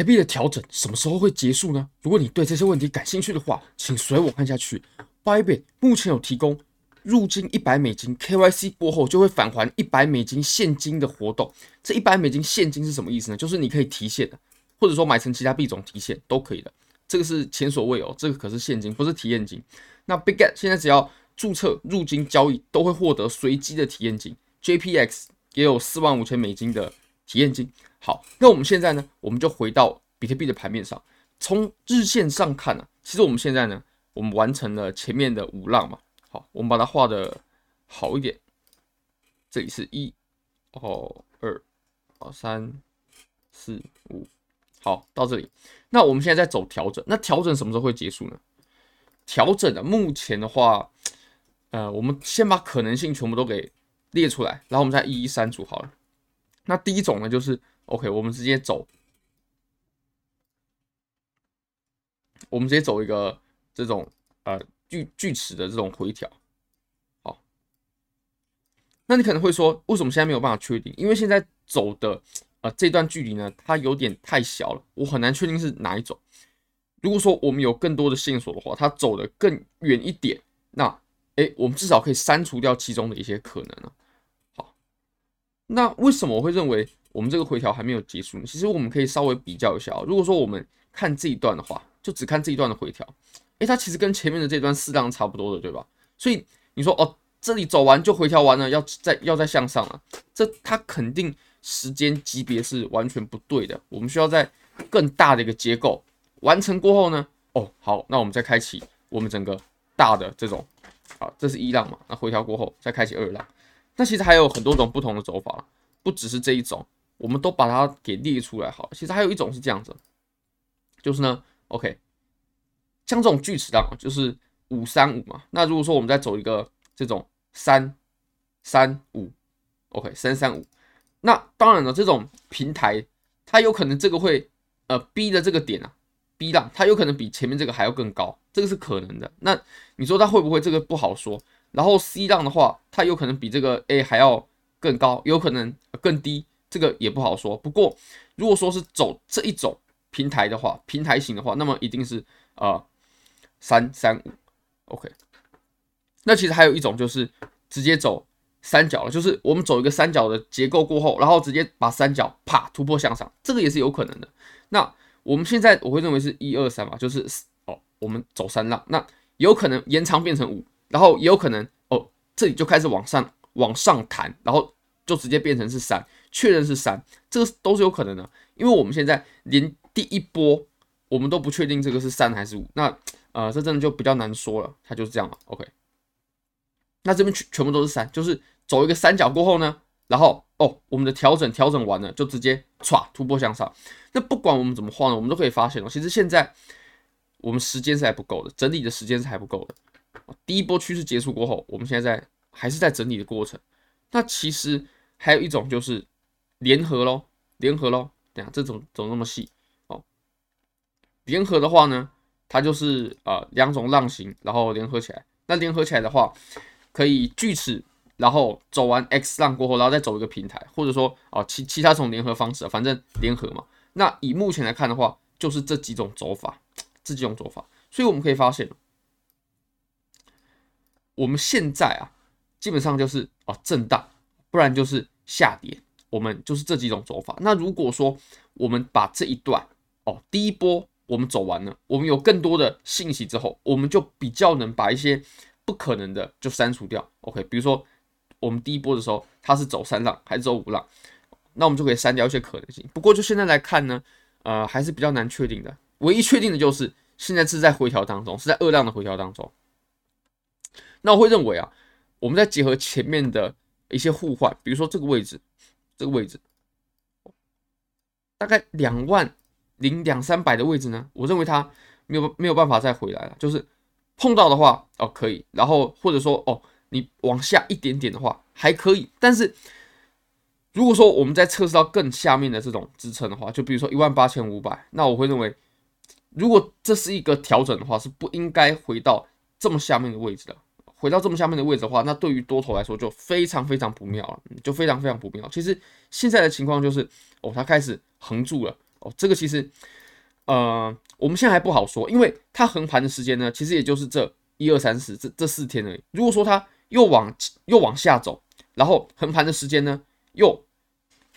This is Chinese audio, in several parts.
特币的调整什么时候会结束呢？如果你对这些问题感兴趣的话，请随我看下去。Bybit 目前有提供入金一百美金，KYC 过后就会返还一百美金现金的活动。这一百美金现金是什么意思呢？就是你可以提现的，或者说买成其他币种提现都可以的。这个是前所未有，这个可是现金，不是体验金。那 Bigget 现在只要注册入金交易，都会获得随机的体验金。JPX 也有四万五千美金的体验金。好，那我们现在呢，我们就回到比特币的盘面上。从日线上看呢、啊，其实我们现在呢，我们完成了前面的五浪嘛。好，我们把它画的好一点。这里是一，哦，二，哦，三，四，五。好，到这里。那我们现在在走调整，那调整什么时候会结束呢？调整的目前的话，呃，我们先把可能性全部都给列出来，然后我们再一一删除好了。那第一种呢，就是 OK，我们直接走，我们直接走一个这种呃锯锯齿的这种回调。好，那你可能会说，为什么现在没有办法确定？因为现在走的呃这段距离呢，它有点太小了，我很难确定是哪一种。如果说我们有更多的线索的话，它走的更远一点，那诶，我们至少可以删除掉其中的一些可能啊。好，那为什么我会认为我们这个回调还没有结束呢？其实我们可以稍微比较一下，如果说我们看这一段的话，就只看这一段的回调，诶，它其实跟前面的这段四浪差不多的，对吧？所以你说哦，这里走完就回调完了，要再要再向上了，这它肯定时间级别是完全不对的。我们需要在更大的一个结构。完成过后呢？哦，好，那我们再开启我们整个大的这种，啊，这是一浪嘛？那回调过后再开启二浪，那其实还有很多种不同的走法，不只是这一种，我们都把它给列出来好。其实还有一种是这样子，就是呢，OK，像这种锯齿浪就是五三五嘛。那如果说我们再走一个这种三三五，OK，三三五，那当然了，这种平台它有可能这个会呃逼的这个点啊。B 浪它有可能比前面这个还要更高，这个是可能的。那你说它会不会这个不好说？然后 C 浪的话，它有可能比这个 A 还要更高，有可能更低，这个也不好说。不过如果说是走这一种平台的话，平台型的话，那么一定是呃三三五，OK。那其实还有一种就是直接走三角了，就是我们走一个三角的结构过后，然后直接把三角啪突破向上，这个也是有可能的。那我们现在我会认为是一二三嘛，就是哦，我们走三浪，那有可能延长变成五，然后也有可能哦，这里就开始往上往上弹，然后就直接变成是三，确认是三，这个都是有可能的，因为我们现在连第一波我们都不确定这个是三还是五，那呃，这真的就比较难说了，它就是这样嘛，OK，那这边全全部都是三，就是走一个三角过后呢，然后哦，我们的调整调整完了就直接唰突破向上。那不管我们怎么画呢，我们都可以发现哦，其实现在我们时间是还不够的，整理的时间是还不够的。第一波趋势结束过后，我们现在在还是在整理的过程。那其实还有一种就是联合喽，联合喽。等下这种走那么细哦，联合的话呢，它就是呃两种浪型，然后联合起来。那联合起来的话，可以锯齿，然后走完 X 浪过后，然后再走一个平台，或者说啊其其他种联合方式，反正联合嘛。那以目前来看的话，就是这几种走法，这几种走法，所以我们可以发现，我们现在啊，基本上就是哦震荡，不然就是下跌，我们就是这几种走法。那如果说我们把这一段哦第一波我们走完了，我们有更多的信息之后，我们就比较能把一些不可能的就删除掉。OK，比如说我们第一波的时候，它是走三浪还是走五浪？那我们就可以删掉一些可能性。不过就现在来看呢，呃，还是比较难确定的。唯一确定的就是现在是在回调当中，是在二浪的回调当中。那我会认为啊，我们再结合前面的一些互换，比如说这个位置，这个位置，大概两万零两三百的位置呢，我认为它没有没有办法再回来了。就是碰到的话哦可以，然后或者说哦你往下一点点的话还可以，但是。如果说我们在测试到更下面的这种支撑的话，就比如说一万八千五百，那我会认为，如果这是一个调整的话，是不应该回到这么下面的位置的。回到这么下面的位置的话，那对于多头来说就非常非常不妙了，就非常非常不妙。其实现在的情况就是，哦，它开始横住了，哦，这个其实呃我们现在还不好说，因为它横盘的时间呢，其实也就是这一二三四这这四天而已。如果说它又往又往下走，然后横盘的时间呢又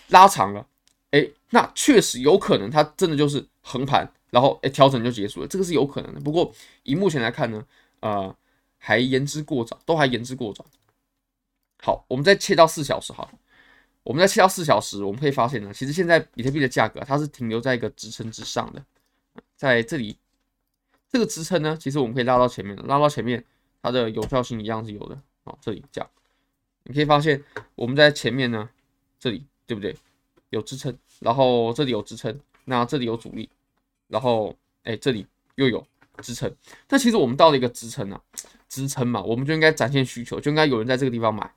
拉长了，哎，那确实有可能它真的就是横盘，然后哎调整就结束了，这个是有可能的。不过以目前来看呢，呃，还言之过早，都还言之过早。好，我们再切到四小时，好，我们再切到四小时，我们可以发现呢，其实现在比特币的价格它是停留在一个支撑之上的，在这里这个支撑呢，其实我们可以拉到前面，拉到前面，它的有效性一样是有的。好，这里这样，你可以发现我们在前面呢，这里对不对？有支撑，然后这里有支撑，那这里有阻力，然后哎，这里又有支撑。但其实我们到了一个支撑啊，支撑嘛，我们就应该展现需求，就应该有人在这个地方买。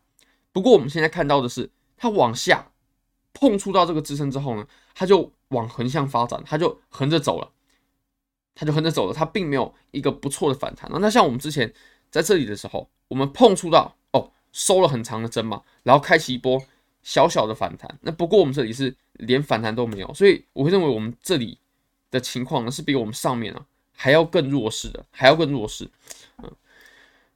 不过我们现在看到的是，它往下碰触到这个支撑之后呢，它就往横向发展，它就横着走了，它就横着走了，它并没有一个不错的反弹。那像我们之前在这里的时候。我们碰触到哦，收了很长的针嘛，然后开启一波小小的反弹。那不过我们这里是连反弹都没有，所以我会认为我们这里的情况呢是比我们上面啊还要更弱势的，还要更弱势。嗯，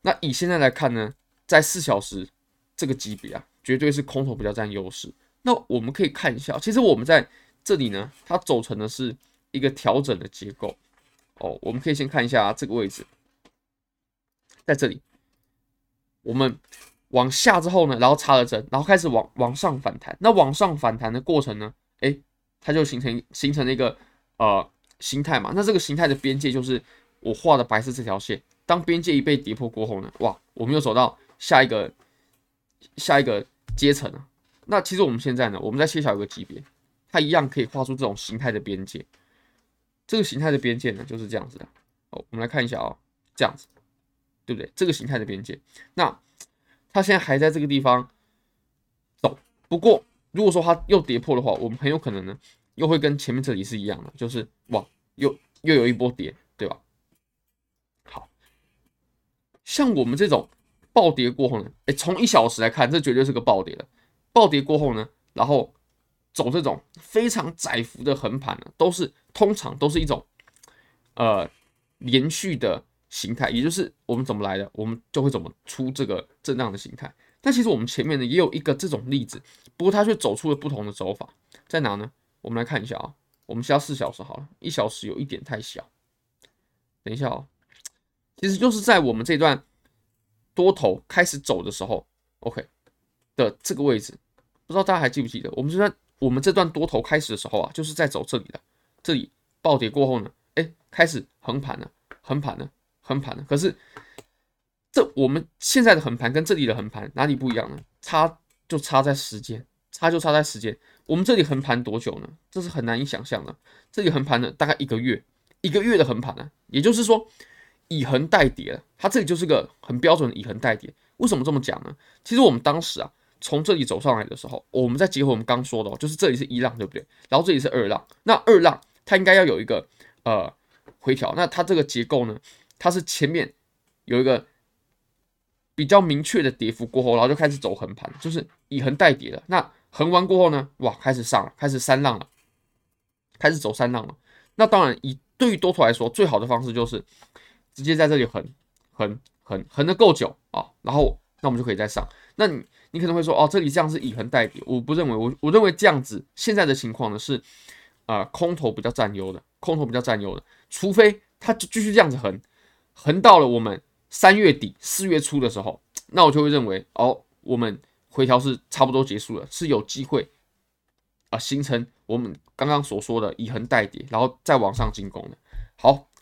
那以现在来看呢，在四小时这个级别啊，绝对是空头比较占优势。那我们可以看一下，其实我们在这里呢，它走成的是一个调整的结构。哦，我们可以先看一下这个位置，在这里。我们往下之后呢，然后插了针，然后开始往往上反弹。那往上反弹的过程呢，哎，它就形成形成了一个呃形态嘛。那这个形态的边界就是我画的白色这条线。当边界一被跌破过后呢，哇，我们又走到下一个下一个阶层了。那其实我们现在呢，我们在切小一个级别，它一样可以画出这种形态的边界。这个形态的边界呢，就是这样子的。哦，我们来看一下、哦，这样子。对不对？这个形态的边界，那它现在还在这个地方走。不过，如果说它又跌破的话，我们很有可能呢，又会跟前面这里是一样的，就是哇，又又有一波跌，对吧？好，像我们这种暴跌过后呢，诶，从一小时来看，这绝对是个暴跌了。暴跌过后呢，然后走这种非常窄幅的横盘呢，都是通常都是一种呃连续的。形态，也就是我们怎么来的，我们就会怎么出这个震荡的形态。但其实我们前面呢也有一个这种例子，不过它却走出了不同的走法，在哪呢？我们来看一下啊，我们先要四小时好了，一小时有一点太小。等一下哦，其实就是在我们这段多头开始走的时候，OK 的这个位置，不知道大家还记不记得？我们这段我们这段多头开始的时候啊，就是在走这里的，这里暴跌过后呢，哎，开始横盘了，横盘了。横盘了，可是这我们现在的横盘跟这里的横盘哪里不一样呢？差就差在时间，差就差在时间。我们这里横盘多久呢？这是很难以想象的。这里横盘了大概一个月，一个月的横盘呢，也就是说以横带跌。它这里就是个很标准的以横带跌。为什么这么讲呢？其实我们当时啊，从这里走上来的时候，我们再结合我们刚说的，就是这里是一浪，对不对？然后这里是二浪，那二浪它应该要有一个呃回调，那它这个结构呢？它是前面有一个比较明确的跌幅过后，然后就开始走横盘，就是以横带跌了。那横完过后呢，哇，开始上了，开始三浪了，开始走三浪了。那当然，以对于多头来说，最好的方式就是直接在这里横横横横的够久啊，然后那我们就可以再上。那你你可能会说，哦，这里这样是以横带跌，我不认为，我我认为这样子现在的情况呢是啊、空头比较占优的，空头比较占优的，除非它继续这样子横。横到了我们三月底四月初的时候，那我就会认为哦，我们回调是差不多结束了，是有机会啊形成我们刚刚所说的以横带跌，然后再往上进攻的。好，